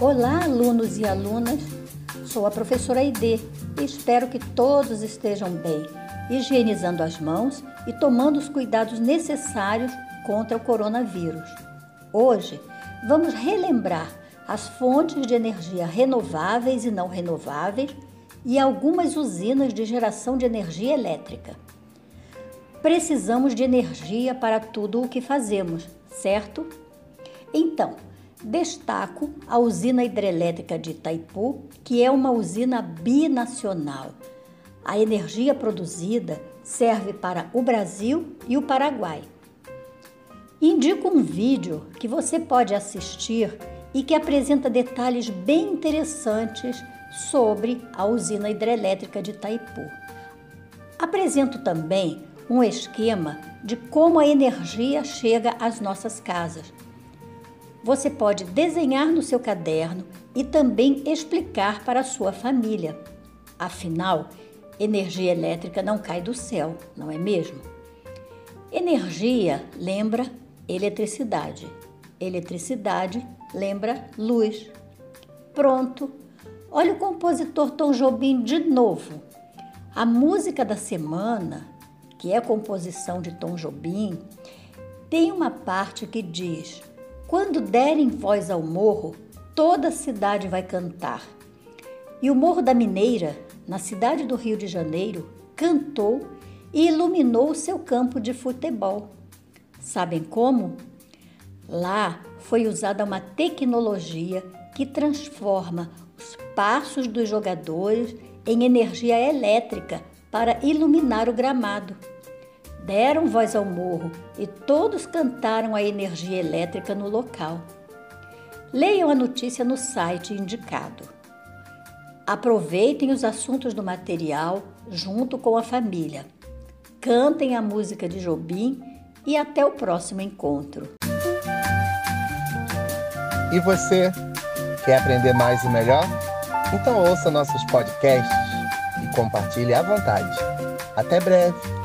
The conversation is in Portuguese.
Olá, alunos e alunas. Sou a professora Aide e espero que todos estejam bem, higienizando as mãos e tomando os cuidados necessários contra o coronavírus. Hoje, vamos relembrar as fontes de energia renováveis e não renováveis e algumas usinas de geração de energia elétrica. Precisamos de energia para tudo o que fazemos, certo? Então, Destaco a usina hidrelétrica de Itaipu, que é uma usina binacional. A energia produzida serve para o Brasil e o Paraguai. Indico um vídeo que você pode assistir e que apresenta detalhes bem interessantes sobre a usina hidrelétrica de Itaipu. Apresento também um esquema de como a energia chega às nossas casas você pode desenhar no seu caderno e também explicar para a sua família. Afinal, energia elétrica não cai do céu, não é mesmo? Energia lembra eletricidade. Eletricidade lembra luz. Pronto. Olha o compositor Tom Jobim de novo. A música da semana, que é composição de Tom Jobim, tem uma parte que diz: quando derem voz ao morro, toda a cidade vai cantar. E o Morro da Mineira, na cidade do Rio de Janeiro, cantou e iluminou seu campo de futebol. Sabem como? Lá foi usada uma tecnologia que transforma os passos dos jogadores em energia elétrica para iluminar o gramado deram voz ao morro e todos cantaram a energia elétrica no local. Leiam a notícia no site indicado. Aproveitem os assuntos do material junto com a família. Cantem a música de Jobim e até o próximo encontro. E você, quer aprender mais e melhor? Então ouça nossos podcasts e compartilhe à vontade. Até breve!